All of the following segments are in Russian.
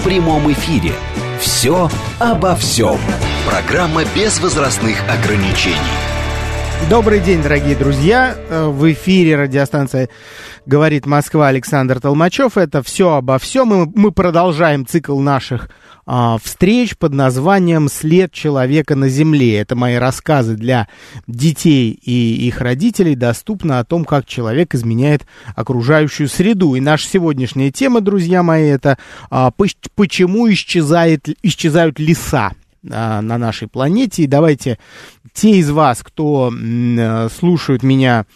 в прямом эфире. «Все обо всем». Программа без возрастных ограничений. Добрый день, дорогие друзья. Э, в эфире радиостанция «Говорит Москва» Александр Толмачев. Это «Все обо всем». Мы, мы продолжаем цикл наших а, встреч под названием «След человека на Земле». Это мои рассказы для детей и их родителей. Доступно о том, как человек изменяет окружающую среду. И наша сегодняшняя тема, друзья мои, это а, «Почему исчезает, исчезают леса?» На нашей планете. И давайте те из вас, кто э, слушают меня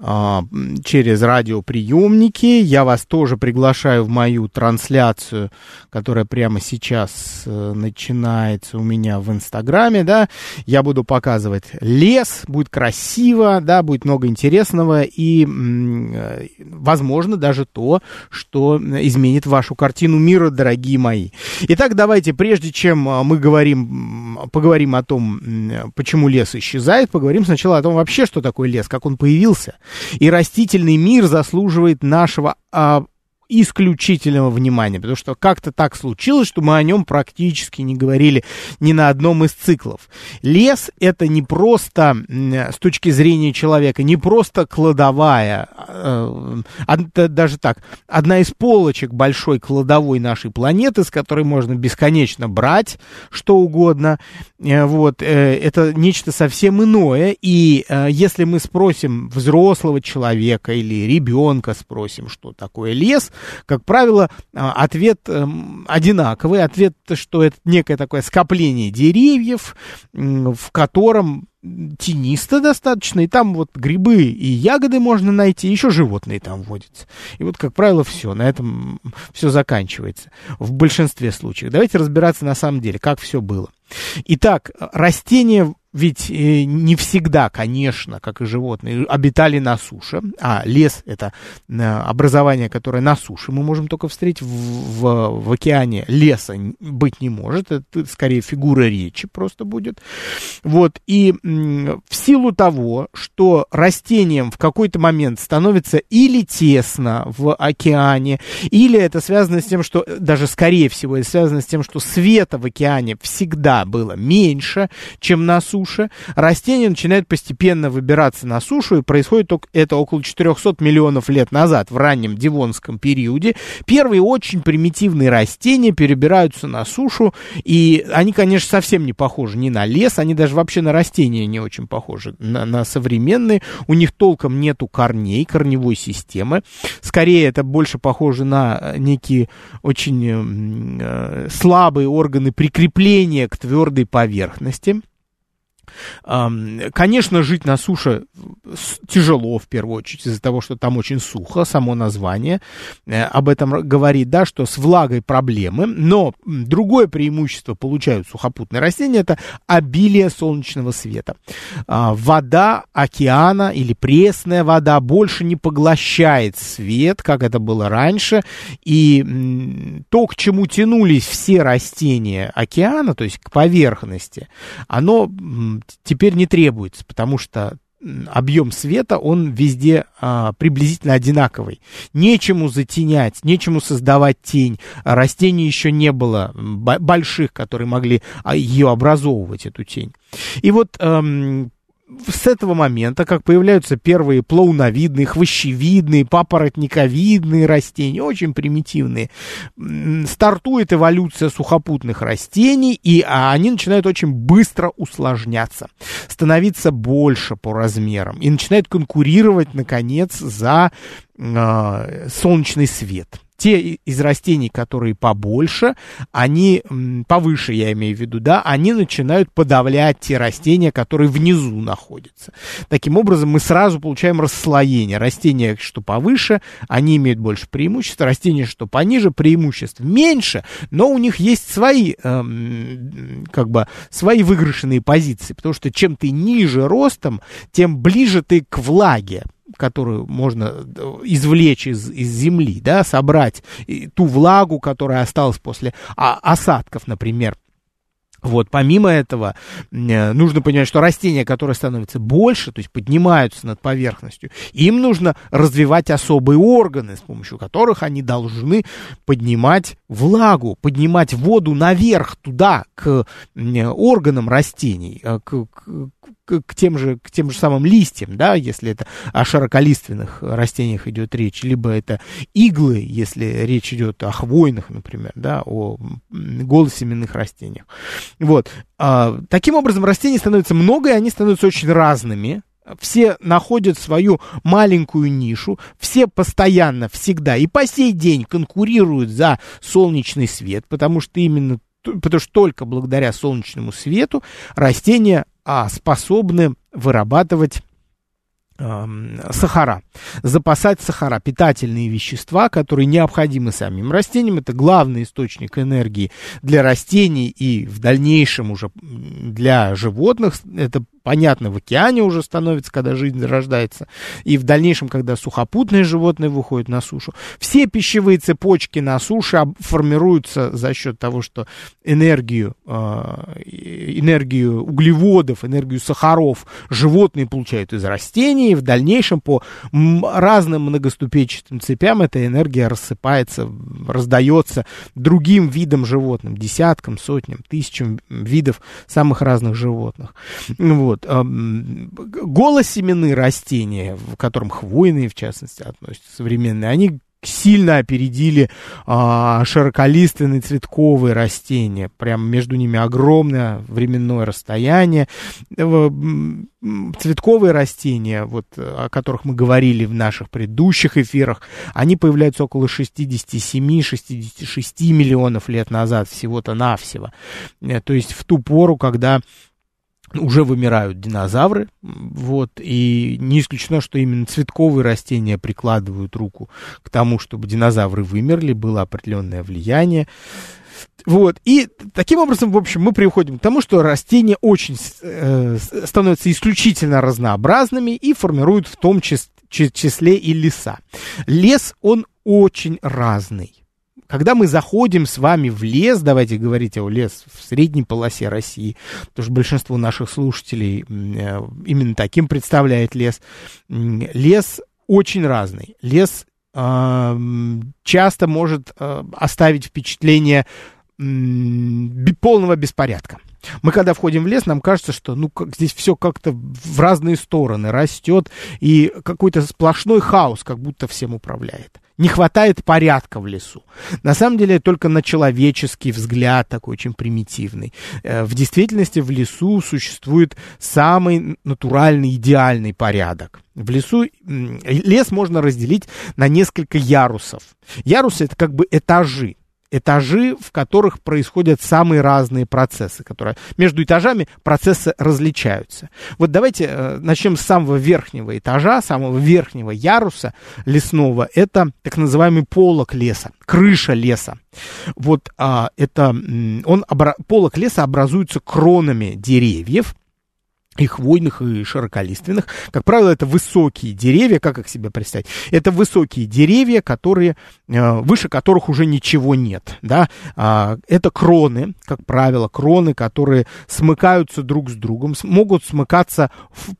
через радиоприемники. Я вас тоже приглашаю в мою трансляцию, которая прямо сейчас э, начинается у меня в Инстаграме, да. Я буду показывать лес, будет красиво, да, будет много интересного и, э, возможно, даже то, что изменит вашу картину мира, дорогие мои. Итак, давайте, прежде чем э, мы говорим, поговорим о том, почему лес исчезает, поговорим сначала о том вообще, что такое лес, как он появился. И растительный мир заслуживает нашего а, исключительного внимания, потому что как-то так случилось, что мы о нем практически не говорили ни на одном из циклов. Лес это не просто, с точки зрения человека, не просто кладовая, э, даже так, одна из полочек большой кладовой нашей планеты, с которой можно бесконечно брать что угодно, э, вот, э, это нечто совсем иное, и если мы спросим взрослого человека или ребенка спросим, что такое лес, как правило, а, ответ эм, одинаковый. Ответ, что это некое такое скопление деревьев, в котором тенисто достаточно, и там вот грибы и ягоды можно найти, еще животные там водятся. И вот, как правило, все, на этом все заканчивается в большинстве случаев. Давайте разбираться на самом деле, как все было. Итак, растения ведь э, не всегда, конечно, как и животные, обитали на суше, а лес это э, образование, которое на суше мы можем только встретить, в, в, в океане леса быть не может, это скорее фигура речи просто будет. Вот, и в силу того, что растениям в какой-то момент становится или тесно в океане, или это связано с тем, что, даже скорее всего, это связано с тем, что света в океане всегда было меньше, чем на суше, суше, растение начинает постепенно выбираться на сушу, и происходит это около 400 миллионов лет назад, в раннем Дивонском периоде. Первые очень примитивные растения перебираются на сушу, и они, конечно, совсем не похожи ни на лес, они даже вообще на растения не очень похожи, на, на современные. У них толком нету корней, корневой системы. Скорее, это больше похоже на некие очень э, слабые органы прикрепления к твердой поверхности. Конечно, жить на суше тяжело, в первую очередь, из-за того, что там очень сухо, само название э, об этом говорит, да, что с влагой проблемы, но другое преимущество получают сухопутные растения, это обилие солнечного света. А, вода океана или пресная вода больше не поглощает свет, как это было раньше, и то, к чему тянулись все растения океана, то есть к поверхности, оно теперь не требуется, потому что объем света, он везде а, приблизительно одинаковый. Нечему затенять, нечему создавать тень. Растений еще не было больших, которые могли а, ее образовывать, эту тень. И вот эм, с этого момента, как появляются первые плауновидные, хвощевидные, папоротниковидные растения, очень примитивные, стартует эволюция сухопутных растений, и а, они начинают очень быстро усложняться, становиться больше по размерам, и начинают конкурировать, наконец, за э, солнечный свет. Те из растений, которые побольше, они, повыше я имею в виду, да, они начинают подавлять те растения, которые внизу находятся. Таким образом, мы сразу получаем расслоение. Растения, что повыше, они имеют больше преимуществ, растения, что пониже, преимуществ меньше, но у них есть свои, эм, как бы, свои выигрышные позиции, потому что чем ты ниже ростом, тем ближе ты к влаге которую можно э, извлечь из, из земли, да, собрать ту влагу, которая осталась после а, осадков, например, вот, помимо этого, э, нужно понимать, что растения, которые становятся больше, то есть поднимаются над поверхностью, им нужно развивать особые органы, с помощью которых они должны поднимать влагу, поднимать воду наверх, туда, к органам растений, э, к, к, к, к, тем же, к тем же самым листьям, да, если это о широколиственных растениях идет речь, либо это иглы, если речь идет о хвойных, например, да, о голосеменных растениях. Вот. А, таким образом, растений становится много, и они становятся очень разными, все находят свою маленькую нишу, все постоянно, всегда и по сей день конкурируют за солнечный свет, потому что именно потому что только благодаря солнечному свету растения а, способны вырабатывать сахара, запасать сахара, питательные вещества, которые необходимы самим растениям. Это главный источник энергии для растений и в дальнейшем уже для животных. Это понятно, в океане уже становится, когда жизнь рождается, и в дальнейшем, когда сухопутные животные выходят на сушу. Все пищевые цепочки на суше формируются за счет того, что энергию, а, энергию углеводов, энергию сахаров животные получают из растений, и в дальнейшем по разным многоступенчатым цепям эта энергия рассыпается, раздается другим видам животным, десяткам, сотням, тысячам видов самых разных животных. Вот. Вот. Голосеменные растения, в котором хвойные, в частности, относятся современные, они сильно опередили а, широколиственные цветковые растения. Прям между ними огромное временное расстояние. Цветковые растения, вот, о которых мы говорили в наших предыдущих эфирах, они появляются около 67-66 миллионов лет назад всего-то навсего. Э, то есть в ту пору, когда уже вымирают динозавры, вот, и не исключено, что именно цветковые растения прикладывают руку к тому, чтобы динозавры вымерли, было определенное влияние. Вот, и таким образом, в общем, мы приходим к тому, что растения очень э, становятся исключительно разнообразными и формируют в том числе и леса. Лес, он очень разный когда мы заходим с вами в лес, давайте говорить о лес в средней полосе России, потому что большинство наших слушателей э, именно таким представляет лес. Лес очень разный. Лес э, часто может э, оставить впечатление полного беспорядка. Мы когда входим в лес, нам кажется, что ну как здесь все как-то в разные стороны растет, и какой-то сплошной хаос как будто всем управляет не хватает порядка в лесу. На самом деле, только на человеческий взгляд, такой очень примитивный. Э, в действительности в лесу существует самый натуральный, идеальный порядок. В лесу лес можно разделить на несколько ярусов. Ярусы это как бы этажи этажи, в которых происходят самые разные процессы, которые между этажами процессы различаются. Вот давайте э, начнем с самого верхнего этажа, самого верхнего яруса лесного. Это так называемый полок леса, крыша леса. Вот а, это он полок леса образуется кронами деревьев, и хвойных, и широколиственных. Как правило, это высокие деревья, как их себе представить? Это высокие деревья, которые, э, выше которых уже ничего нет, да. А, это кроны, как правило, кроны, которые смыкаются друг с другом, могут смыкаться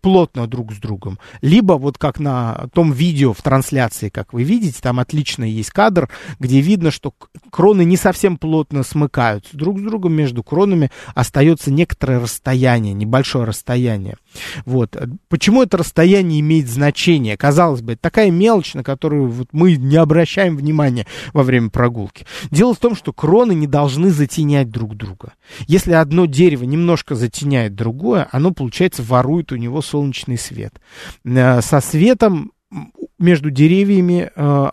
плотно друг с другом. Либо вот как на том видео в трансляции, как вы видите, там отлично есть кадр, где видно, что кроны не совсем плотно смыкаются друг с другом, между кронами остается некоторое расстояние, небольшое расстояние расстояние. Вот. Почему это расстояние имеет значение? Казалось бы, такая мелочь, на которую вот мы не обращаем внимания во время прогулки. Дело в том, что кроны не должны затенять друг друга. Если одно дерево немножко затеняет другое, оно, получается, ворует у него солнечный свет. Э, со светом между деревьями э,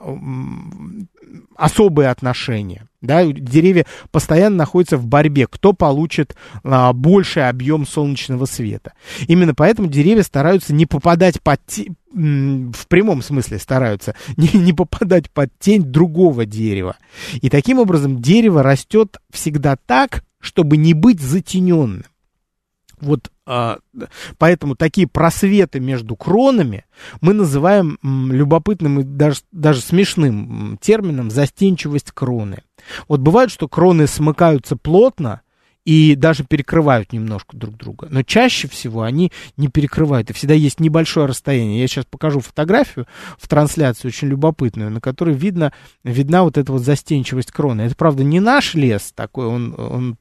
особые отношения. Да, деревья постоянно находятся в борьбе, кто получит а, больший объем солнечного света. Именно поэтому деревья стараются не попадать под в прямом смысле стараются не, не попадать под тень другого дерева. И таким образом дерево растет всегда так, чтобы не быть затененным. Вот а, поэтому такие просветы между кронами мы называем любопытным и даже, даже смешным термином застенчивость кроны. Вот бывает, что кроны смыкаются плотно, и даже перекрывают немножко друг друга. Но чаще всего они не перекрывают, и всегда есть небольшое расстояние. Я сейчас покажу фотографию в трансляции, очень любопытную, на которой видно, видна вот эта вот застенчивость кроны. Это, правда, не наш лес такой, он, он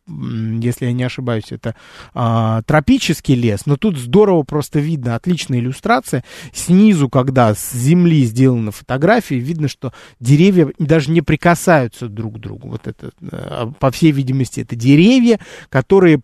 если я не ошибаюсь, это а, тропический лес, но тут здорово просто видно, отличная иллюстрация. Снизу, когда с земли сделана фотография, видно, что деревья даже не прикасаются друг к другу. Вот это, э, по всей видимости, это деревья, которые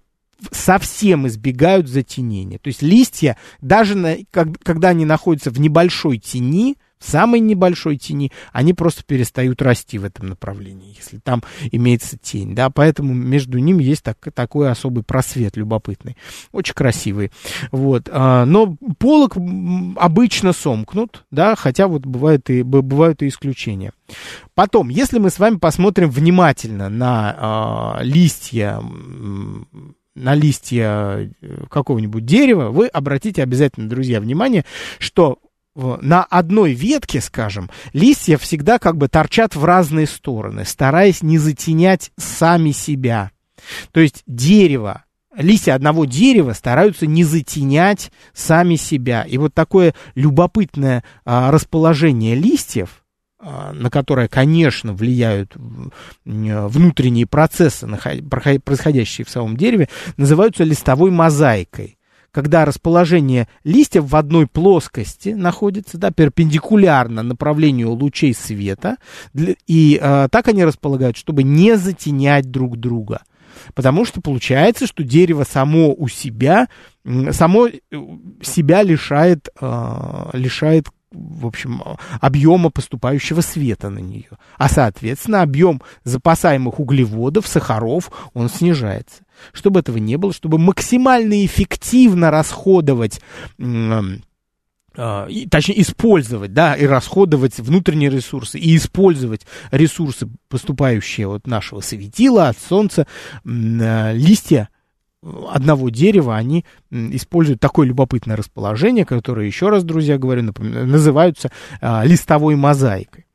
совсем избегают затенения. То есть листья, даже на, как, когда они находятся в небольшой тени, в самой небольшой тени, они просто перестают расти в этом направлении, если там имеется тень, да, поэтому между ними есть так, такой особый просвет любопытный, очень красивый, вот, а, но полок обычно сомкнут, да, хотя вот бывают и, бывают и исключения. Потом, если мы с вами посмотрим внимательно на а, листья на листья э, какого-нибудь дерева, вы обратите обязательно, друзья, внимание, что на одной ветке, скажем, листья всегда как бы торчат в разные стороны, стараясь не затенять сами себя. То есть дерево, листья одного дерева стараются не затенять сами себя. И вот такое любопытное а, расположение листьев, а, на которое, конечно, влияют внутренние процессы, происходящие в самом дереве, называются листовой мозаикой когда расположение листьев в одной плоскости находится, да, перпендикулярно направлению лучей света, и э, так они располагают, чтобы не затенять друг друга. Потому что получается, что дерево само у себя, само э, себя лишает, э, лишает в общем, объема поступающего света на нее. А, соответственно, объем запасаемых углеводов, сахаров, он снижается. Чтобы этого не было, чтобы максимально эффективно расходовать а, точнее, использовать, да, и расходовать внутренние ресурсы, и использовать ресурсы, поступающие от нашего светила, от солнца, а, листья одного дерева, они используют такое любопытное расположение, которое, еще раз, друзья, говорю, напоминаю, называются а, листовой мозаикой.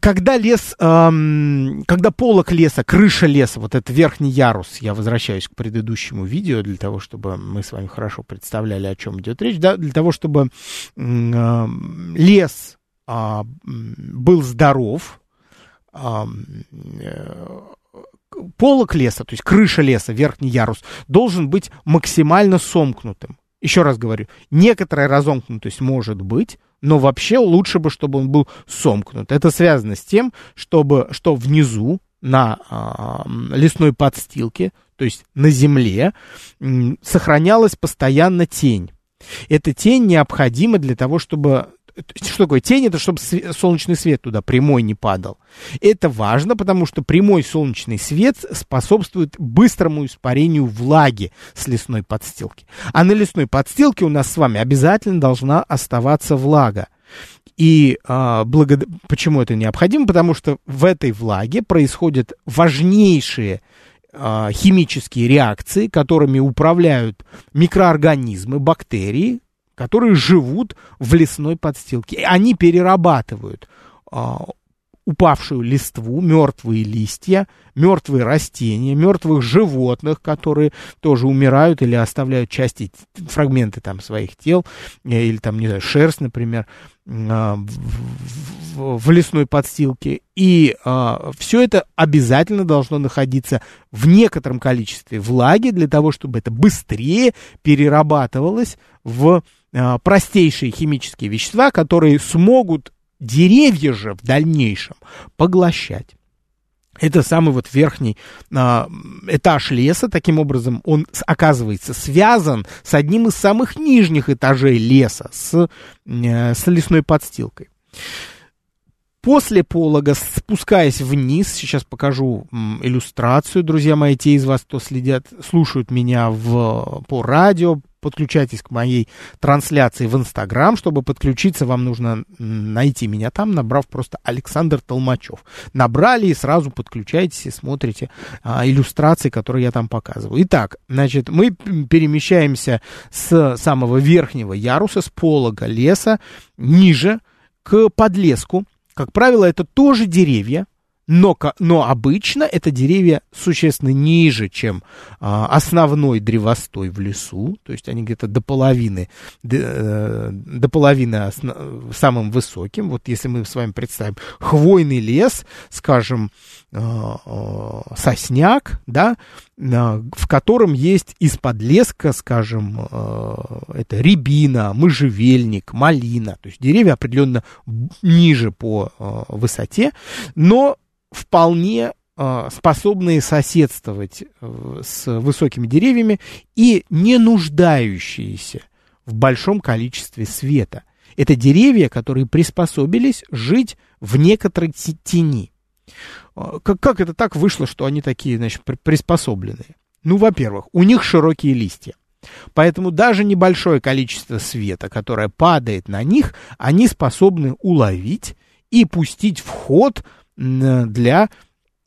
Когда лес, эм, когда полок леса, крыша леса, вот этот верхний ярус, я возвращаюсь к предыдущему видео для того, чтобы мы с вами хорошо представляли, о чем идет речь, да, для того, чтобы э, лес э, был здоров, э, полок леса, то есть крыша леса, верхний ярус, должен быть максимально сомкнутым. Еще раз говорю, некоторая разомкнутость может быть, но вообще лучше бы, чтобы он был сомкнут. Это связано с тем, чтобы, что внизу на а, лесной подстилке, то есть на земле, сохранялась постоянно тень. Эта тень необходима для того, чтобы что такое тень? Это чтобы солнечный свет туда прямой не падал. Это важно, потому что прямой солнечный свет способствует быстрому испарению влаги с лесной подстилки. А на лесной подстилке у нас с вами обязательно должна оставаться влага. И а, благо... почему это необходимо? Потому что в этой влаге происходят важнейшие а, химические реакции, которыми управляют микроорганизмы, бактерии, которые живут в лесной подстилке. И они перерабатывают а, упавшую листву, мертвые листья, мертвые растения, мертвых животных, которые тоже умирают или оставляют части, фрагменты там своих тел, э, или там, не знаю, шерсть, например, а, в, лесной подстилке. И а, все это обязательно должно находиться в некотором количестве влаги для того, чтобы это быстрее перерабатывалось в простейшие химические вещества, которые смогут деревья же в дальнейшем поглощать. Это самый вот верхний э, этаж леса, таким образом он оказывается связан с одним из самых нижних этажей леса, с, э, с лесной подстилкой. После полога, спускаясь вниз, сейчас покажу иллюстрацию, друзья мои, те из вас, кто следят, слушают меня в, по радио, подключайтесь к моей трансляции в Инстаграм. Чтобы подключиться, вам нужно найти меня там, набрав просто Александр Толмачев. Набрали и сразу подключайтесь и смотрите а, иллюстрации, которые я там показываю. Итак, значит, мы перемещаемся с самого верхнего яруса, с полога леса, ниже, к подлеску. Как правило, это тоже деревья, но, но обычно это деревья существенно ниже, чем а, основной древостой в лесу, то есть они где-то до половины, до, э, до половины основ, самым высоким. Вот если мы с вами представим хвойный лес, скажем, э, э, сосняк, да, в котором есть из-под леска, скажем, это рябина, можжевельник, малина, то есть деревья определенно ниже по высоте, но вполне э, способные соседствовать э, с высокими деревьями и не нуждающиеся в большом количестве света. Это деревья, которые приспособились жить в некоторой тени. Э, как, как это так вышло, что они такие, значит, приспособленные? Ну, во-первых, у них широкие листья. Поэтому даже небольшое количество света, которое падает на них, они способны уловить и пустить в ход для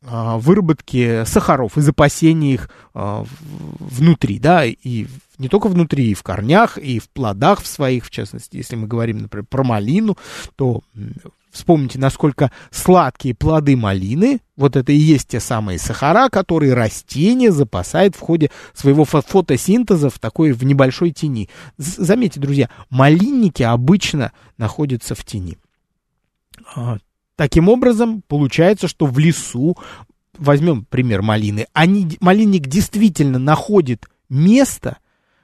а, выработки сахаров и запасения их а, внутри, да, и не только внутри, и в корнях, и в плодах в своих, в частности, если мы говорим, например, про малину, то вспомните, насколько сладкие плоды малины, вот это и есть те самые сахара, которые растение запасает в ходе своего фотосинтеза в такой, в небольшой тени. Заметьте, друзья, малинники обычно находятся в тени. Таким образом, получается, что в лесу, возьмем пример малины, они, малинник действительно находит место,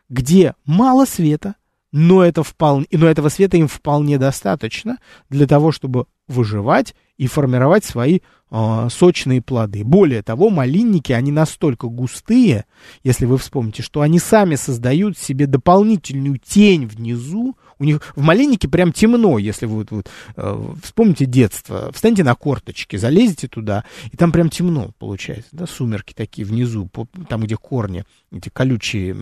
где мало света, но, это вполне, но этого света им вполне достаточно для того, чтобы выживать и формировать свои э, сочные плоды. Более того, малинники, они настолько густые, если вы вспомните, что они сами создают себе дополнительную тень внизу, у них в малиннике прям темно, если вы вот, э, вспомните детство. Встаньте на корточки, залезете туда, и там прям темно получается. Да, сумерки такие внизу, по, там, где корни, эти колючие,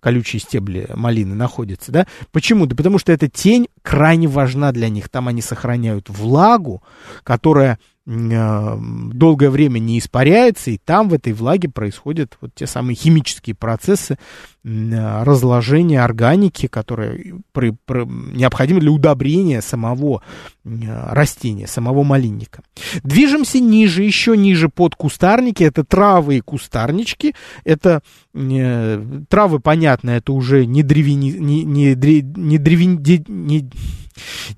колючие стебли малины находятся. Да? Почему? Да потому что эта тень крайне важна для них. Там они сохраняют влагу, которая долгое время не испаряется, и там в этой влаге происходят вот те самые химические процессы э, разложения органики, которые при, при, необходимы для удобрения самого э, растения, самого малинника. Движемся ниже, еще ниже под кустарники, это травы и кустарнички, это травы, понятно, это уже не древени, не, не, не, древени, не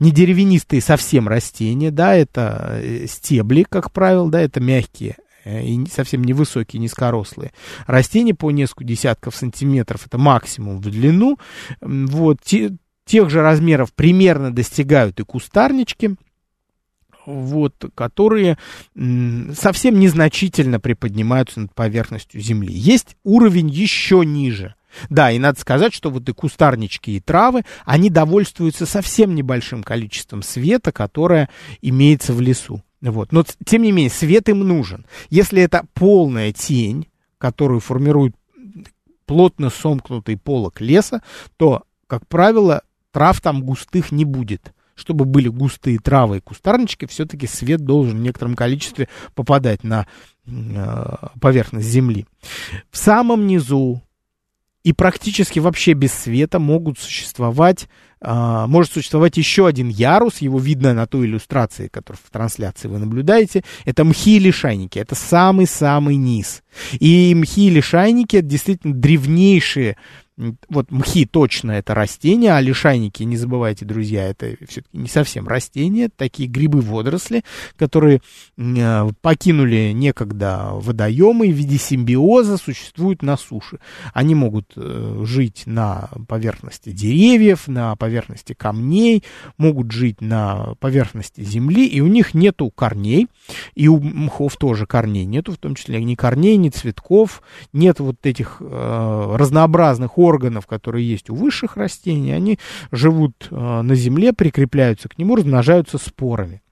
не деревянистые совсем растения, да, это э, стебли, как правило, да, это мягкие э, и совсем невысокие, низкорослые. Растения по несколько десятков сантиметров, это максимум в длину. Вот, те, тех же размеров примерно достигают и кустарнички, вот, которые совсем незначительно приподнимаются над поверхностью Земли. Есть уровень еще ниже – да, и надо сказать, что вот и кустарнички, и травы, они довольствуются совсем небольшим количеством света, которое имеется в лесу. Вот. Но, тем не менее, свет им нужен. Если это полная тень, которую формирует плотно сомкнутый полок леса, то, как правило, трав там густых не будет. Чтобы были густые травы и кустарнички, все-таки свет должен в некотором количестве попадать на э, поверхность земли. В самом низу и практически вообще без света могут существовать, э, может существовать еще один ярус, его видно на той иллюстрации, которую в трансляции вы наблюдаете, это мхи и лишайники, это самый-самый низ. И мхи и лишайники это действительно древнейшие вот мхи точно это растения, а лишайники, не забывайте, друзья, это все-таки не совсем растения, такие грибы-водоросли, которые э, покинули некогда водоемы в виде симбиоза, существуют на суше. Они могут э, жить на поверхности деревьев, на поверхности камней, могут жить на поверхности земли, и у них нету корней, и у мхов тоже корней нету, в том числе ни корней, ни цветков, нет вот этих э, разнообразных органов, которые есть у высших растений, они живут э, на земле, прикрепляются к нему, размножаются спорами.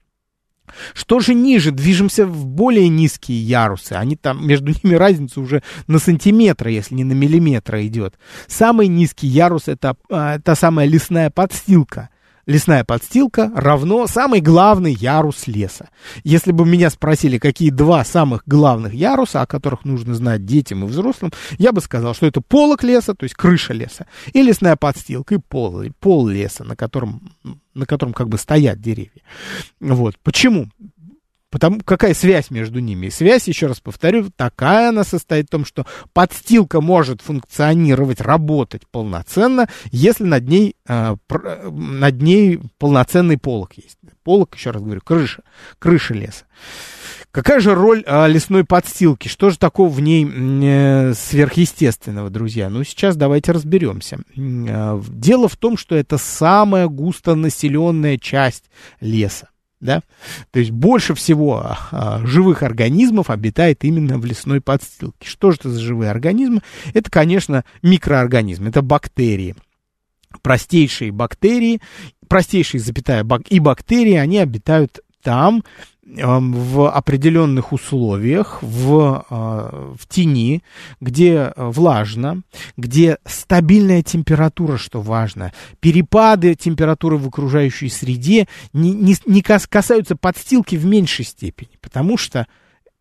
Что же ниже? Движемся в более низкие ярусы. Они там, между ними разница уже на сантиметры, если не на миллиметры идет. Самый низкий ярус это э, та самая лесная подстилка – лесная подстилка равно самый главный ярус леса. Если бы меня спросили, какие два самых главных яруса, о которых нужно знать детям и взрослым, я бы сказал, что это полок леса, то есть крыша леса, и лесная подстилка, и пол, и пол леса, на котором, на котором как бы стоят деревья. Вот. Почему? Потому какая связь между ними? Связь, еще раз повторю, такая она состоит в том, что подстилка может функционировать, работать полноценно, если над ней, э, над ней полноценный полок есть. Полок, еще раз говорю, крыша, крыша леса. Какая же роль э, лесной подстилки? Что же такого в ней э, сверхъестественного, друзья? Ну, сейчас давайте разберемся. Э, дело в том, что это самая густонаселенная часть леса да, то есть больше всего а, живых организмов обитает именно в лесной подстилке. Что же это за живые организмы? Это, конечно, микроорганизмы, это бактерии, простейшие бактерии, простейшие, запятая, бак, и бактерии, они обитают там, в определенных условиях, в, а, в тени, где влажно, где стабильная температура, что важно, перепады температуры в окружающей среде не, не, не касаются подстилки в меньшей степени, потому что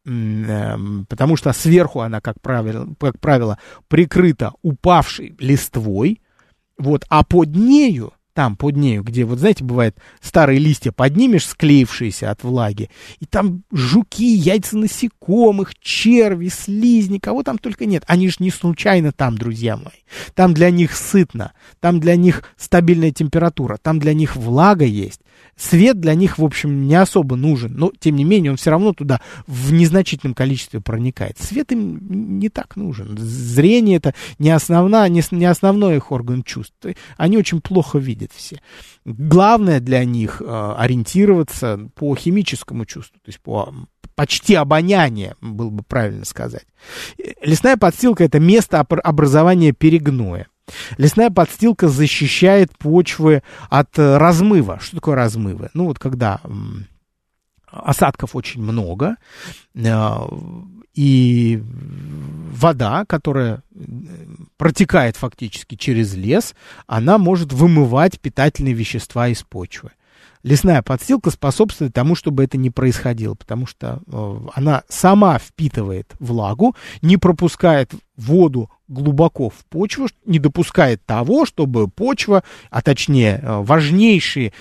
эм, потому что сверху она, как правило, как правило прикрыта упавшей листвой, вот, а под нею там под нею, где, вот знаете, бывает, старые листья поднимешь, склеившиеся от влаги, и там жуки, яйца насекомых, черви, слизни, кого там только нет. Они же не случайно там, друзья мои. Там для них сытно, там для них стабильная температура, там для них влага есть. Свет для них, в общем, не особо нужен, но, тем не менее, он все равно туда в незначительном количестве проникает. Свет им не так нужен. Зрение это не, основна, не, не основной их орган чувств. Они очень плохо видят все. Главное для них э, ориентироваться по химическому чувству, то есть по почти обоняние, было бы правильно сказать. Лесная подстилка – это место образования перегноя. Лесная подстилка защищает почвы от э, размыва. Что такое размывы? Ну вот когда осадков очень много, э, и вода, которая э, протекает фактически через лес, она может вымывать питательные вещества из почвы. Лесная подстилка способствует тому, чтобы это не происходило, потому что она сама впитывает влагу, не пропускает воду глубоко в почву, не допускает того, чтобы почва, а точнее э, важнейшие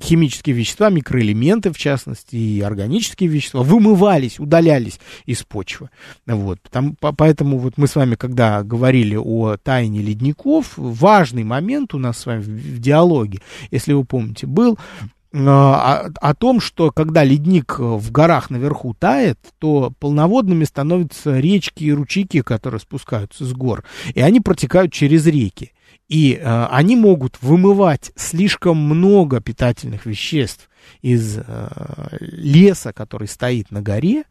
химические вещества, микроэлементы в частности и органические вещества вымывались, удалялись из почвы. Вот. Там, поэтому вот мы с вами, когда говорили о тайне ледников, важный момент у нас с вами в диалоге, если вы помните, был о, о том, что когда ледник в горах наверху тает, то полноводными становятся речки и ручейки, которые спускаются с гор, и они протекают через реки. И э, они могут вымывать слишком много питательных веществ из э, леса, который стоит на горе,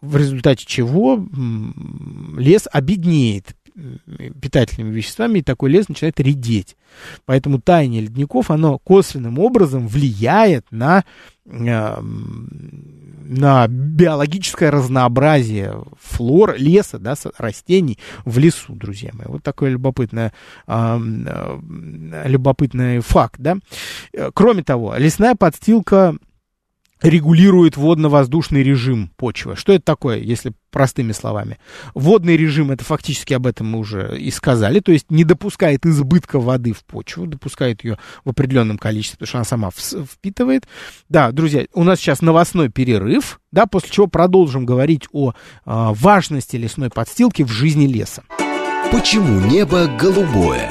в результате чего лес обеднеет, питательными веществами, и такой лес начинает редеть. Поэтому таяние ледников, оно косвенным образом влияет на, э, на биологическое разнообразие флор, леса, да, растений в лесу, друзья мои. Вот такой любопытный, э, любопытный факт, да. Кроме того, лесная подстилка регулирует водно-воздушный режим почвы. Что это такое, если простыми словами? Водный режим, это фактически об этом мы уже и сказали, то есть не допускает избытка воды в почву, допускает ее в определенном количестве, потому что она сама впитывает. Да, друзья, у нас сейчас новостной перерыв, да, после чего продолжим говорить о э, важности лесной подстилки в жизни леса. Почему небо голубое?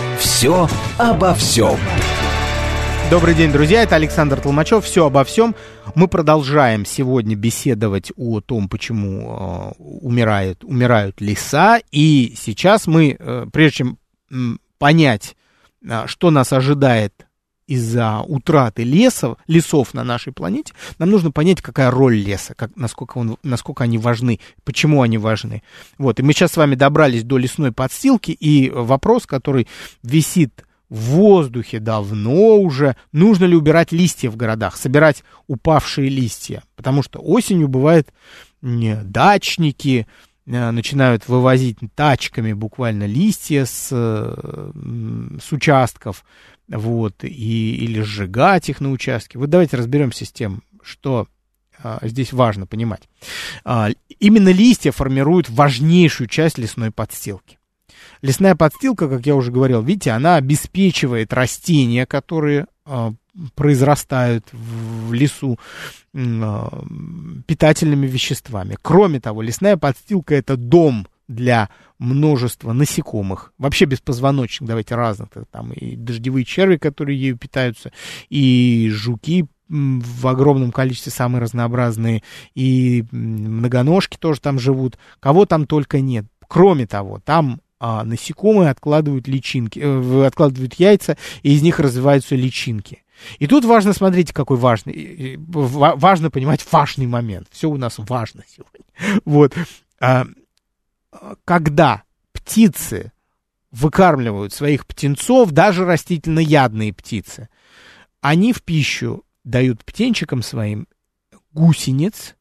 «Все обо всем». Добрый день, друзья. Это Александр Толмачев. Все обо всем. Мы продолжаем сегодня беседовать о том, почему э, умирает, умирают леса. И сейчас мы, э, прежде чем понять, э, что нас ожидает из-за утраты лесов, лесов на нашей планете, нам нужно понять, какая роль леса, как, насколько, он, насколько они важны, почему они важны. Вот, и мы сейчас с вами добрались до лесной подстилки, и вопрос, который висит в воздухе давно уже. Нужно ли убирать листья в городах, собирать упавшие листья? Потому что осенью бывает дачники э, начинают вывозить тачками буквально листья с, с участков, вот, и, или сжигать их на участке. Вот давайте разберемся с тем, что а, здесь важно понимать. А, именно листья формируют важнейшую часть лесной подстилки. Лесная подстилка, как я уже говорил, видите, она обеспечивает растения, которые э, произрастают в лесу питательными веществами. Кроме того, лесная подстилка это дом для множества насекомых, вообще беспозвоночных, давайте разных, там и дождевые черви, которые ею питаются, и жуки в огромном количестве самые разнообразные, и многоножки тоже там живут, кого там только нет. Кроме того, там а насекомые откладывают личинки, э, откладывают яйца, и из них развиваются личинки. И тут важно, смотрите, какой важный, важно понимать важный момент. Все у нас важно сегодня. Вот. А, когда птицы выкармливают своих птенцов, даже растительноядные птицы, они в пищу дают птенчикам своим гусениц,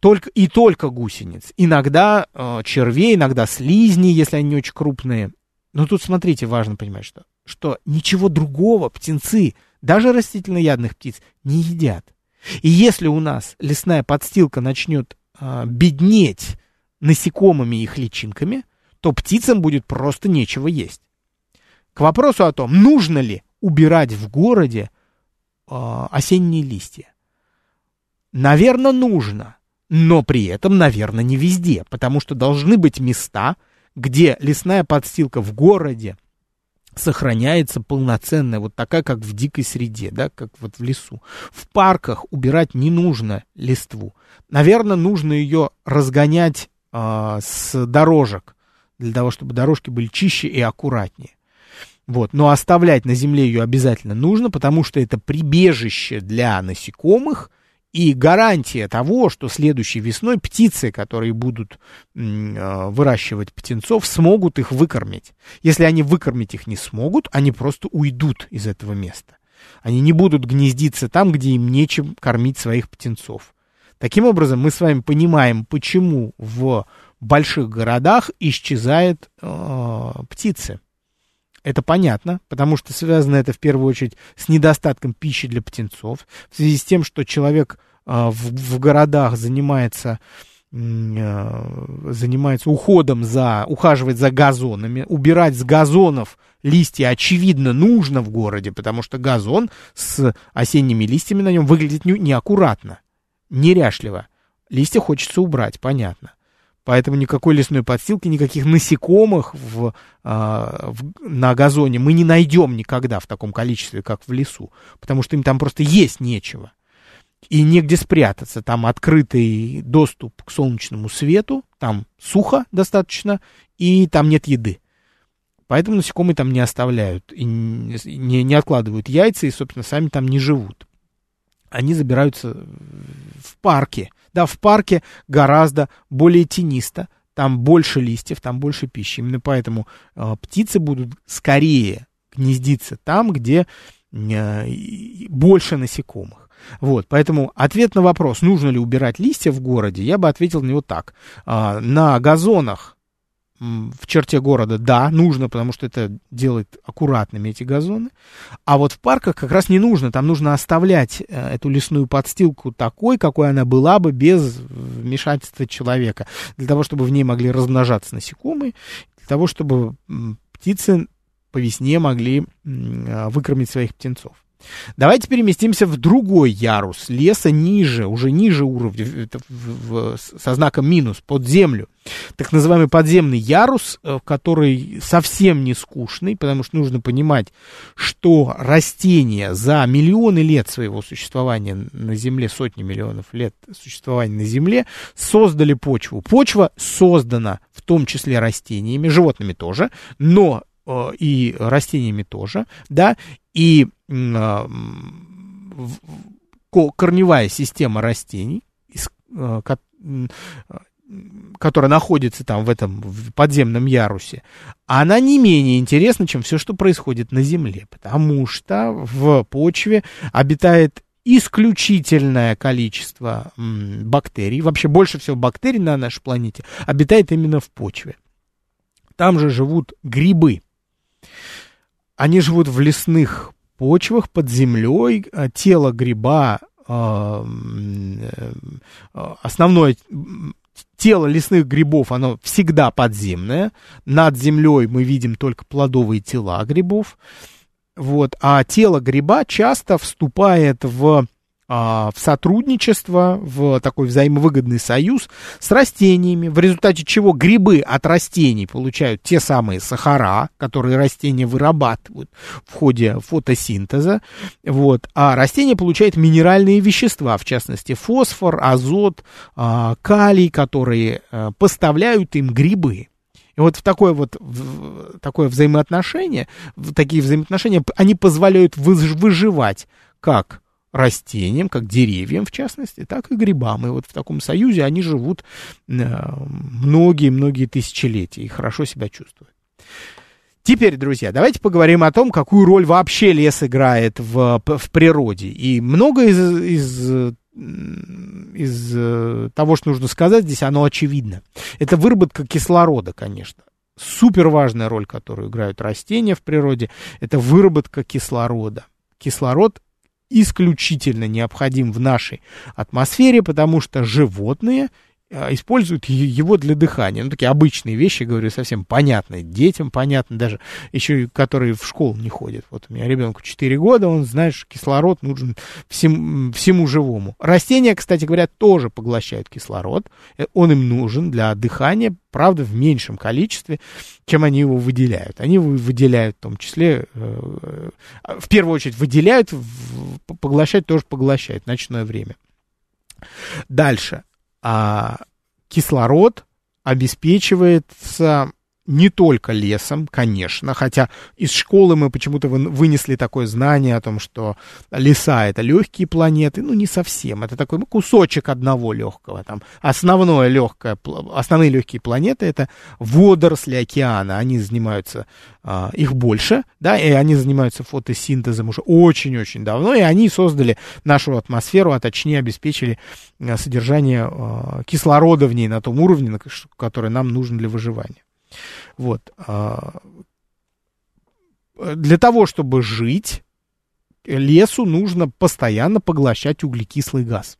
только, и только гусениц. Иногда э, червей, иногда слизни, если они очень крупные. Но тут, смотрите, важно понимать, что, что ничего другого птенцы, даже растительноядных птиц, не едят. И если у нас лесная подстилка начнет э, беднеть насекомыми и их личинками, то птицам будет просто нечего есть. К вопросу о том, нужно ли убирать в городе э, осенние листья. Наверное, нужно, но при этом, наверное, не везде, потому что должны быть места, где лесная подстилка в городе сохраняется полноценная, вот такая, как в дикой среде, да, как вот в лесу. В парках убирать не нужно листву. Наверное, нужно ее разгонять э, с дорожек, для того, чтобы дорожки были чище и аккуратнее. Вот. Но оставлять на земле ее обязательно нужно, потому что это прибежище для насекомых, и гарантия того, что следующей весной птицы, которые будут э, выращивать птенцов, смогут их выкормить. Если они выкормить их не смогут, они просто уйдут из этого места. Они не будут гнездиться там, где им нечем кормить своих птенцов. Таким образом, мы с вами понимаем, почему в больших городах исчезают э, птицы. Это понятно, потому что связано это в первую очередь с недостатком пищи для птенцов, в связи с тем, что человек э, в, в городах занимается э, занимается уходом за, ухаживать за газонами, убирать с газонов листья, очевидно, нужно в городе, потому что газон с осенними листьями на нем выглядит не, неаккуратно, неряшливо. Листья хочется убрать, понятно. Поэтому никакой лесной подстилки, никаких насекомых в, а, в, на газоне мы не найдем никогда в таком количестве, как в лесу. Потому что им там просто есть нечего. И негде спрятаться. Там открытый доступ к солнечному свету, там сухо достаточно, и там нет еды. Поэтому насекомые там не оставляют, и не, не откладывают яйца, и, собственно, сами там не живут. Они забираются в парке да, в парке гораздо более тенисто, там больше листьев, там больше пищи. Именно поэтому э, птицы будут скорее гнездиться там, где э, больше насекомых. Вот, поэтому ответ на вопрос, нужно ли убирать листья в городе, я бы ответил на него так. Э, на газонах в черте города, да, нужно, потому что это делает аккуратными эти газоны. А вот в парках как раз не нужно. Там нужно оставлять э, эту лесную подстилку такой, какой она была бы без вмешательства человека. Для того, чтобы в ней могли размножаться насекомые, для того, чтобы птицы по весне могли э, выкормить своих птенцов. Давайте переместимся в другой ярус леса ниже, уже ниже уровня, со знаком минус, под землю. Так называемый подземный ярус, э, который совсем не скучный, потому что нужно понимать, что растения за миллионы лет своего существования на Земле, сотни миллионов лет существования на Земле, создали почву. Почва создана в том числе растениями, животными тоже, но э, и растениями тоже, да, и корневая система растений, а, которая находится там в этом подземном ярусе, она не менее интересна, чем все, что происходит на Земле, потому что в почве обитает исключительное количество бактерий, вообще больше всего бактерий на нашей планете обитает именно в почве. Там же живут грибы. Они живут в лесных почвах, под землей. А тело гриба, а, э, основное тело лесных грибов, оно всегда подземное. Над землей мы видим только плодовые тела грибов. Вот. А тело гриба часто вступает в в сотрудничество, в такой взаимовыгодный союз с растениями, в результате чего грибы от растений получают те самые сахара, которые растения вырабатывают в ходе фотосинтеза, вот, а растение получает минеральные вещества, в частности фосфор, азот, а, калий, которые а, поставляют им грибы. И вот в такое вот в такое взаимоотношение, в такие взаимоотношения, они позволяют выживать как растениям, как деревьям в частности, так и грибам. И вот в таком союзе они живут многие-многие тысячелетия и хорошо себя чувствуют. Теперь, друзья, давайте поговорим о том, какую роль вообще лес играет в, в природе. И много из, из, из э, того, что нужно сказать здесь, оно очевидно. Это выработка кислорода, конечно. Супер важная роль, которую играют растения в природе, это выработка кислорода. Кислород исключительно необходим в нашей атмосфере, потому что животные используют его для дыхания. Ну, такие обычные вещи, говорю, совсем понятные. Детям понятно, даже еще которые в школу не ходят. Вот у меня ребенку 4 года, он знает, что кислород нужен всем, всему живому. Растения, кстати говоря, тоже поглощают кислород. Э, он им нужен для дыхания, правда, в меньшем количестве, чем они его выделяют. Они его выделяют в том числе, э, э, в первую очередь выделяют, поглощать тоже поглощают ночное время. Дальше а кислород обеспечивается не только лесом, конечно, хотя из школы мы почему-то вынесли такое знание о том, что леса это легкие планеты, ну не совсем, это такой кусочек одного легкого, там основное легкое, основные легкие планеты это водоросли океана, они занимаются, а, их больше, да, и они занимаются фотосинтезом уже очень-очень давно, и они создали нашу атмосферу, а точнее обеспечили а, содержание а, кислорода в ней на том уровне, который нам нужен для выживания. Вот. А, для того, чтобы жить, лесу нужно постоянно поглощать углекислый газ.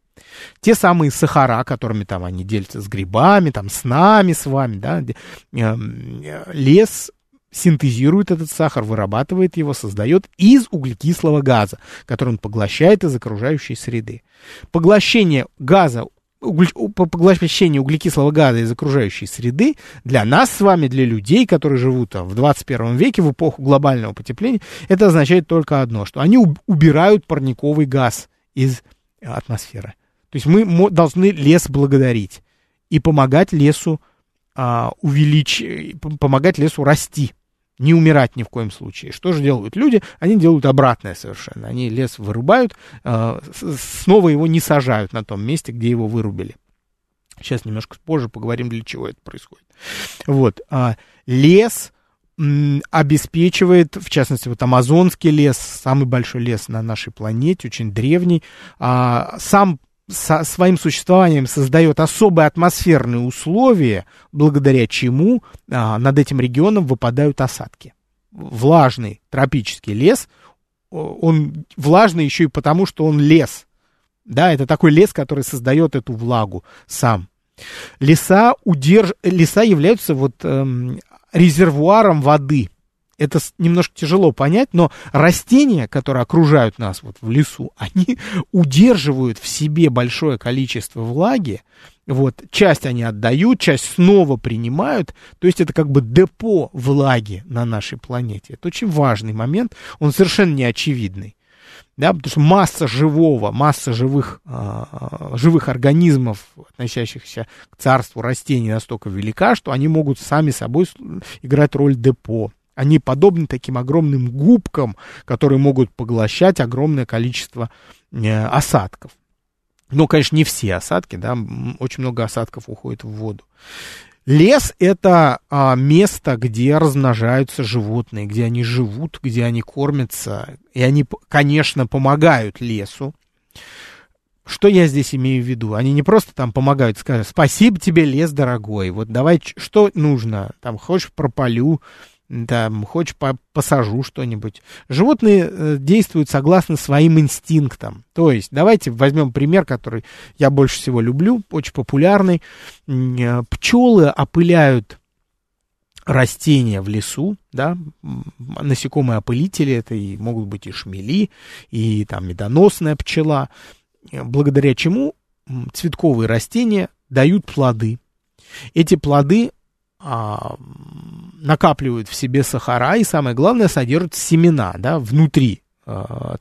Те самые сахара, которыми там они делятся с грибами, там с нами, с вами, да, эм, лес синтезирует этот сахар, вырабатывает его, создает из углекислого газа, который он поглощает из окружающей среды. Поглощение газа по поглощению углекислого газа из окружающей среды для нас с вами, для людей, которые живут там, в 21 веке, в эпоху глобального потепления, это означает только одно, что они убирают парниковый газ из атмосферы. То есть мы должны лес благодарить и помогать лесу а, увеличить, помогать лесу расти не умирать ни в коем случае. Что же делают люди? Они делают обратное совершенно. Они лес вырубают, э, снова его не сажают на том месте, где его вырубили. Сейчас немножко позже поговорим, для чего это происходит. Вот. А, лес обеспечивает, в частности, вот амазонский лес, самый большой лес на нашей планете, очень древний, а, сам со своим существованием создает особые атмосферные условия, благодаря чему а, над этим регионом выпадают осадки. Влажный тропический лес, он влажный еще и потому, что он лес. Да, это такой лес, который создает эту влагу сам. Леса, удерж... Леса являются вот эм, резервуаром воды. Это немножко тяжело понять, но растения, которые окружают нас вот в лесу, они удерживают в себе большое количество влаги, вот, часть они отдают, часть снова принимают, то есть это как бы депо влаги на нашей планете. Это очень важный момент, он совершенно неочевидный да, потому что масса живого, масса живых, э, живых организмов, относящихся к царству растений, настолько велика, что они могут сами собой играть роль депо. Они подобны таким огромным губкам, которые могут поглощать огромное количество э, осадков. Но, конечно, не все осадки, да, очень много осадков уходит в воду. Лес это а, место, где размножаются животные, где они живут, где они кормятся. И они, конечно, помогают лесу. Что я здесь имею в виду? Они не просто там помогают, скажут, спасибо тебе, лес дорогой. Вот давай, что нужно? Там, хочешь, пропалю, там, хочешь, посажу что-нибудь. Животные э, действуют согласно своим инстинктам. То есть, давайте возьмем пример, который я больше всего люблю, очень популярный. Э, пчелы опыляют растения в лесу, да, насекомые опылители, это и могут быть и шмели, и там медоносная пчела, э, благодаря чему цветковые растения дают плоды. Эти плоды а, накапливают в себе сахара и, самое главное, содержат семена, да, внутри а,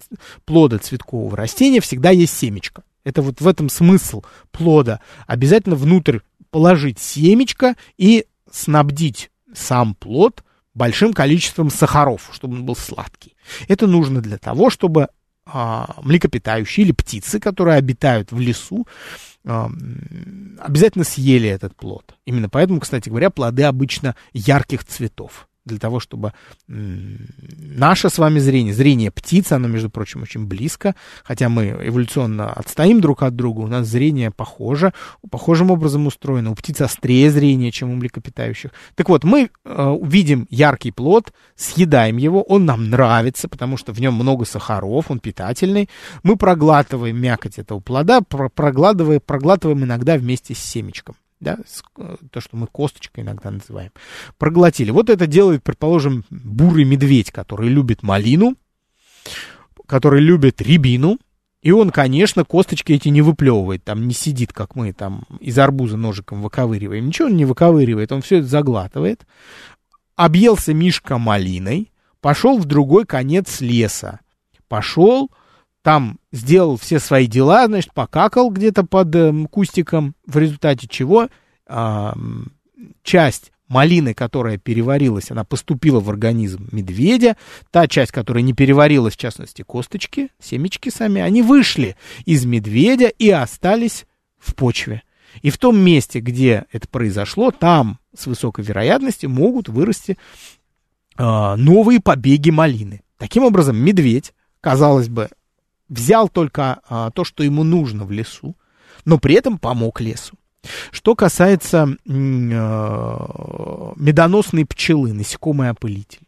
плода цветкового растения всегда есть семечко. Это вот в этом смысл плода. Обязательно внутрь положить семечко и снабдить сам плод большим количеством сахаров, чтобы он был сладкий. Это нужно для того, чтобы а, млекопитающие или птицы, которые обитают в лесу, обязательно съели этот плод. Именно поэтому, кстати говоря, плоды обычно ярких цветов для того, чтобы наше с вами зрение, зрение птицы, оно, между прочим, очень близко, хотя мы эволюционно отстоим друг от друга, у нас зрение похоже, похожим образом устроено, у птиц острее зрение, чем у млекопитающих. Так вот, мы э, видим яркий плод, съедаем его, он нам нравится, потому что в нем много сахаров, он питательный, мы проглатываем мякоть этого плода, проглатываем, проглатываем иногда вместе с семечком да, то, что мы косточкой иногда называем, проглотили. Вот это делает, предположим, бурый медведь, который любит малину, который любит рябину, и он, конечно, косточки эти не выплевывает, там не сидит, как мы там из арбуза ножиком выковыриваем. Ничего он не выковыривает, он все это заглатывает. Объелся Мишка малиной, пошел в другой конец леса. Пошел, там сделал все свои дела, значит, покакал где-то под э, кустиком, в результате чего э, часть малины, которая переварилась, она поступила в организм медведя, та часть, которая не переварилась, в частности, косточки, семечки сами, они вышли из медведя и остались в почве. И в том месте, где это произошло, там с высокой вероятностью могут вырасти э, новые побеги малины. Таким образом, медведь, казалось бы, взял только а, то, что ему нужно в лесу, но при этом помог лесу. Что касается э, медоносной пчелы, насекомый опылитель.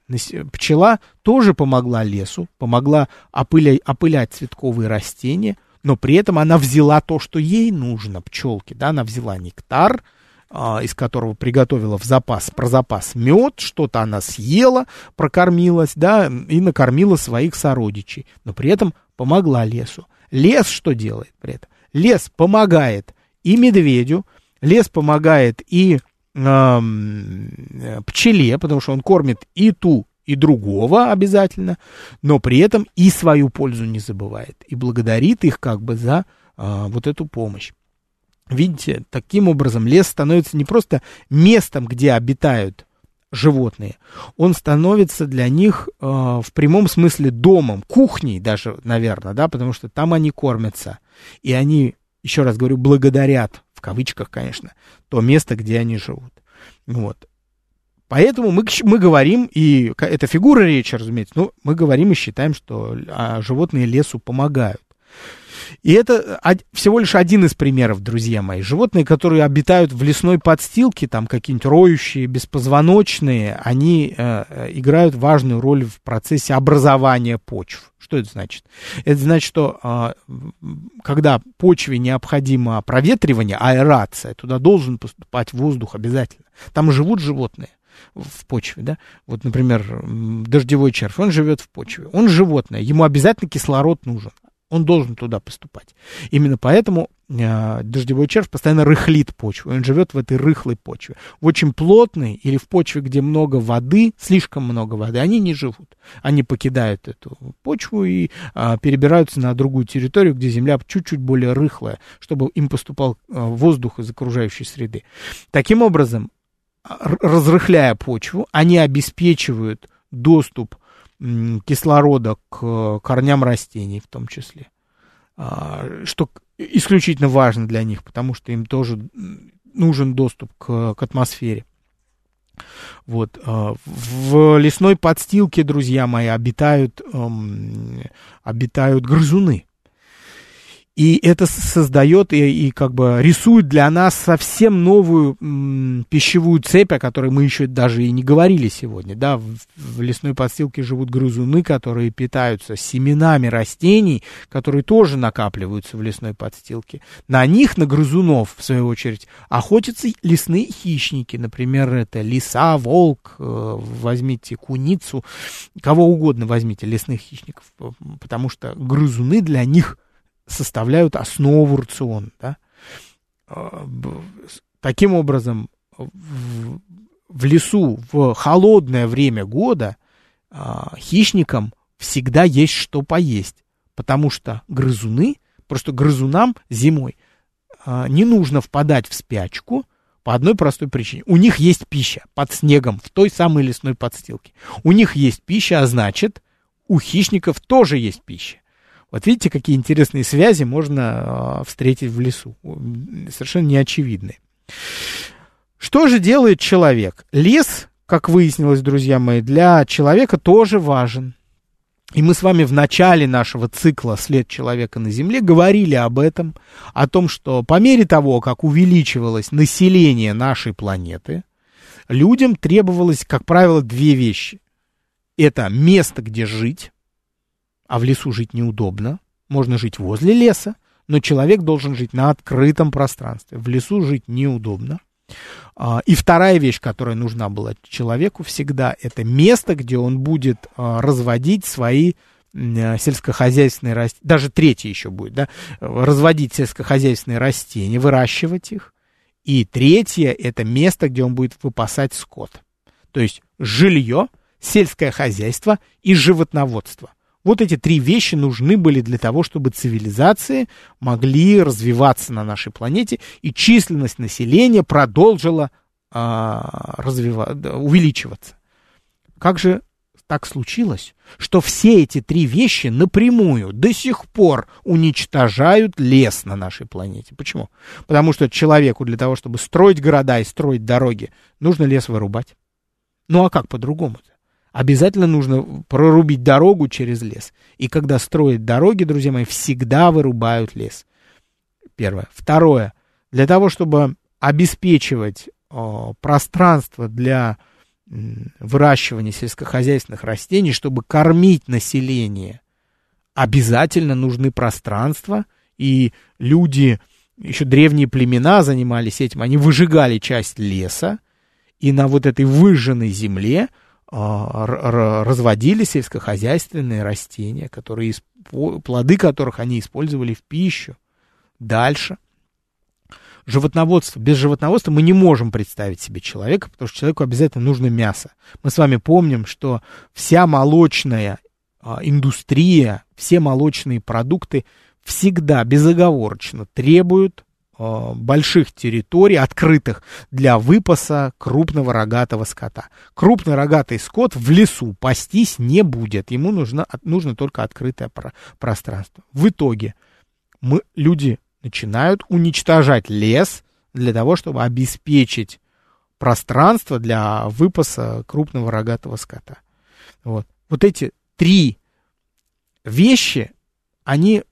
Пчела тоже помогла лесу, помогла опылять, опылять цветковые растения, но при этом она взяла то, что ей нужно, пчелке, да, она взяла нектар, из которого приготовила в запас, про запас мед, что-то она съела, прокормилась, да, и накормила своих сородичей, но при этом помогла лесу. Лес что делает при этом? Лес помогает и медведю, лес помогает и э, пчеле, потому что он кормит и ту, и другого обязательно, но при этом и свою пользу не забывает, и благодарит их как бы за э, вот эту помощь. Видите, таким образом лес становится не просто местом, где обитают животные, он становится для них э, в прямом смысле домом, кухней даже, наверное, да, потому что там они кормятся, и они, еще раз говорю, благодарят, в кавычках, конечно, то место, где они живут. Вот. Поэтому мы, мы говорим, и это фигура речи, разумеется, но мы говорим и считаем, что а, животные лесу помогают. И это всего лишь один из примеров, друзья мои. Животные, которые обитают в лесной подстилке, там какие-нибудь роющие, беспозвоночные, они э, э, играют важную роль в процессе образования почв. Что это значит? Это значит, что э, когда почве необходимо проветривание, аэрация, туда должен поступать воздух обязательно. Там живут животные. в почве, да. Вот, например, дождевой червь, он живет в почве, он животное, ему обязательно кислород нужен, он должен туда поступать. Именно поэтому э, дождевой червь постоянно рыхлит почву, он живет в этой рыхлой почве. В очень плотной или в почве, где много воды, слишком много воды, они не живут. Они покидают эту почву и э, перебираются на другую территорию, где земля чуть-чуть более рыхлая, чтобы им поступал э, воздух из окружающей среды. Таким образом, разрыхляя почву, они обеспечивают доступ кислорода к корням растений в том числе, а, что исключительно важно для них, потому что им тоже нужен доступ к, к атмосфере. Вот. А, в лесной подстилке, друзья мои, обитают, обитают грызуны. И это создает и, и как бы рисует для нас совсем новую м, пищевую цепь, о которой мы еще даже и не говорили сегодня. Да, в, в лесной подстилке живут грызуны, которые питаются семенами растений, которые тоже накапливаются в лесной подстилке. На них, на грызунов, в свою очередь, охотятся лесные хищники. Например, это лиса, волк, э, возьмите куницу, кого угодно возьмите, лесных хищников. Потому что грызуны для них – составляют основу рациона. Да? А, таким образом, в, лесу в холодное время года а, хищникам всегда есть что поесть, потому что грызуны, просто грызунам зимой а, не нужно впадать в спячку по одной простой причине. У них есть пища под снегом в той самой лесной подстилке. У них есть пища, а значит, у хищников тоже есть пища. Вот видите, какие интересные связи можно э, встретить в лесу. Совершенно неочевидные. Что же делает человек? Лес, как выяснилось, друзья мои, для человека тоже важен. И мы с вами в начале нашего цикла «След человека на Земле» говорили об этом, о том, что по мере того, как увеличивалось население нашей планеты, людям требовалось, как правило, две вещи. Это место, где жить, а в лесу жить неудобно. Можно жить возле леса, но человек должен жить на открытом пространстве. В лесу жить неудобно. А, и вторая вещь, которая нужна была человеку всегда, это место, где он будет а, разводить свои э, сельскохозяйственные растения, даже третье еще будет, да, разводить сельскохозяйственные растения, выращивать их. И третье, это место, где он будет выпасать скот. То есть жилье, сельское хозяйство и животноводство. Вот эти три вещи нужны были для того, чтобы цивилизации могли развиваться на нашей планете, и численность населения продолжила а, развива... увеличиваться. Как же так случилось, что все эти три вещи напрямую до сих пор уничтожают лес на нашей планете. Почему? Потому что человеку для того, чтобы строить города и строить дороги, нужно лес вырубать. Ну а как по-другому-то? Обязательно нужно прорубить дорогу через лес. И когда строят дороги, друзья мои, всегда вырубают лес. Первое. Второе. Для того, чтобы обеспечивать о, пространство для м, выращивания сельскохозяйственных растений, чтобы кормить население, обязательно нужны пространства, и люди, еще древние племена занимались этим, они выжигали часть леса, и на вот этой выжженной земле разводили сельскохозяйственные растения, которые, плоды которых они использовали в пищу. Дальше. Животноводство. Без животноводства мы не можем представить себе человека, потому что человеку обязательно нужно мясо. Мы с вами помним, что вся молочная а, индустрия, все молочные продукты всегда безоговорочно требуют больших территорий, открытых для выпаса крупного рогатого скота. Крупный рогатый скот в лесу пастись не будет, ему нужно, нужно только открытое пространство. В итоге мы, люди начинают уничтожать лес для того, чтобы обеспечить пространство для выпаса крупного рогатого скота. Вот, вот эти три вещи, они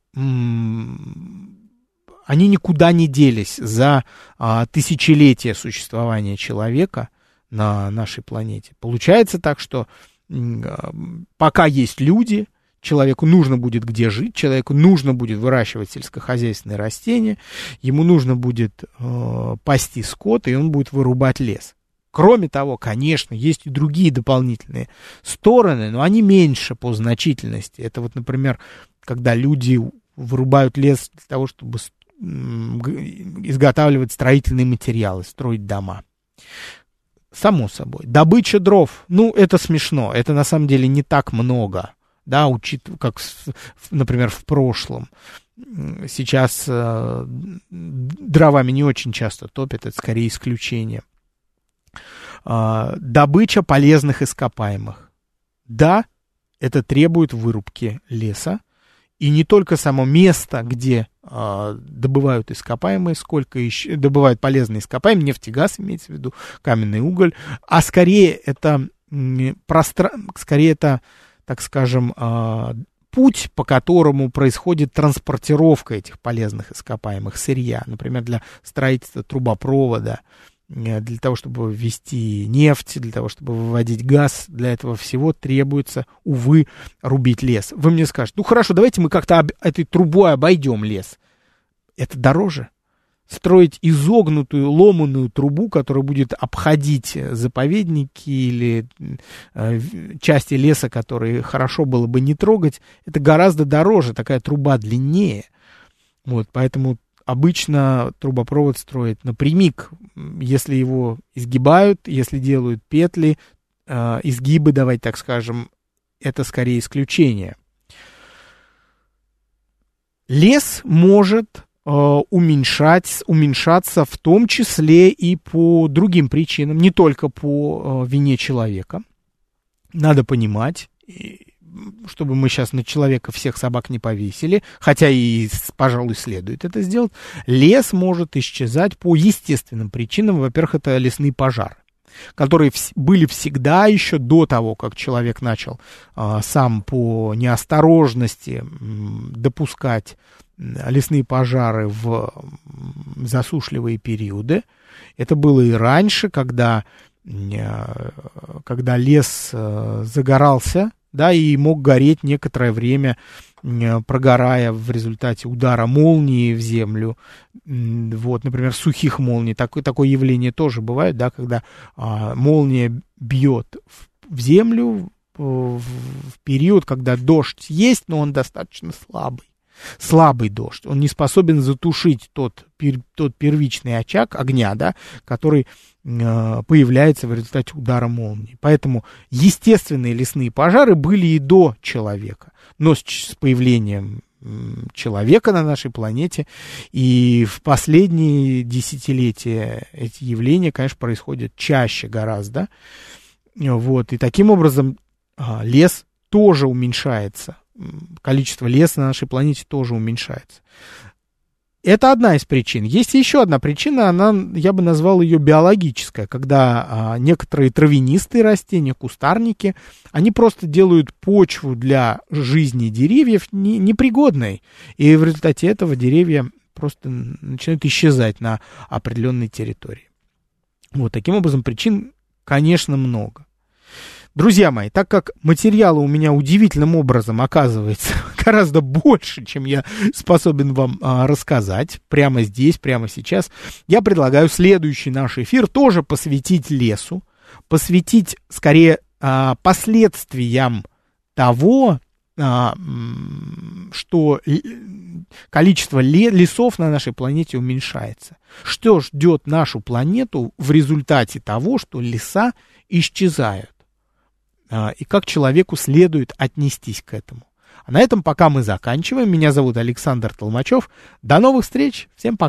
они никуда не делись за а, тысячелетия существования человека на нашей планете. Получается так, что а, пока есть люди, человеку нужно будет где жить, человеку нужно будет выращивать сельскохозяйственные растения, ему нужно будет э, пасти скот, и он будет вырубать лес. Кроме того, конечно, есть и другие дополнительные стороны, но они меньше по значительности. Это вот, например, когда люди вырубают лес для того, чтобы изготавливать строительные материалы, строить дома. Само собой. Добыча дров, ну, это смешно. Это на самом деле не так много, да, учитывая, как, например, в прошлом. Сейчас э, дровами не очень часто топят, это скорее исключение. Э, добыча полезных ископаемых. Да, это требует вырубки леса, и не только само место, где добывают ископаемые, сколько еще добывают полезные ископаемые, нефть и газ имеется в виду, каменный уголь, а скорее это простра... скорее это, так скажем, э, путь, по которому происходит транспортировка этих полезных ископаемых сырья, например, для строительства трубопровода, для того, чтобы ввести нефть, для того, чтобы выводить газ, для этого всего требуется, увы, рубить лес. Вы мне скажете, ну хорошо, давайте мы как-то об, этой трубой обойдем лес. Это дороже. Строить изогнутую, ломаную трубу, которая будет обходить заповедники или э, части леса, которые хорошо было бы не трогать, это гораздо дороже, такая труба длиннее. Вот, поэтому обычно трубопровод строят напрямик, если его изгибают, если делают петли, э, изгибы, давайте так скажем, это скорее исключение. Лес может э, уменьшать, уменьшаться в том числе и по другим причинам, не только по э, вине человека. Надо понимать, чтобы мы сейчас на человека всех собак не повесили, хотя и, пожалуй, следует это сделать, лес может исчезать по естественным причинам. Во-первых, это лесные пожары которые были всегда еще до того, как человек начал а, сам по неосторожности допускать лесные пожары в засушливые периоды. Это было и раньше, когда, а, когда лес а, загорался да, и мог гореть некоторое время, прогорая в результате удара молнии в землю, вот, например, сухих молний, такое, такое явление тоже бывает, да, когда а, молния бьет в, в землю в, в период, когда дождь есть, но он достаточно слабый слабый дождь, он не способен затушить тот, пер, тот первичный очаг огня, да, который э, появляется в результате удара молнии. Поэтому естественные лесные пожары были и до человека, но с, с появлением человека на нашей планете. И в последние десятилетия эти явления, конечно, происходят чаще гораздо. Вот. И таким образом а, лес тоже уменьшается количество леса на нашей планете тоже уменьшается. Это одна из причин. Есть еще одна причина, она, я бы назвал ее биологическая, когда а, некоторые травянистые растения, кустарники, они просто делают почву для жизни деревьев не, непригодной. И в результате этого деревья просто начинают исчезать на определенной территории. Вот таким образом причин, конечно, много. Друзья мои, так как материала у меня удивительным образом оказывается гораздо больше, чем я способен вам а, рассказать прямо здесь, прямо сейчас, я предлагаю следующий наш эфир тоже посвятить лесу, посвятить скорее а, последствиям того, а, что количество лесов на нашей планете уменьшается. Что ждет нашу планету в результате того, что леса исчезают? А, и как человеку следует отнестись к этому. А на этом пока мы заканчиваем. Меня зовут Александр Толмачев. До новых встреч. Всем пока.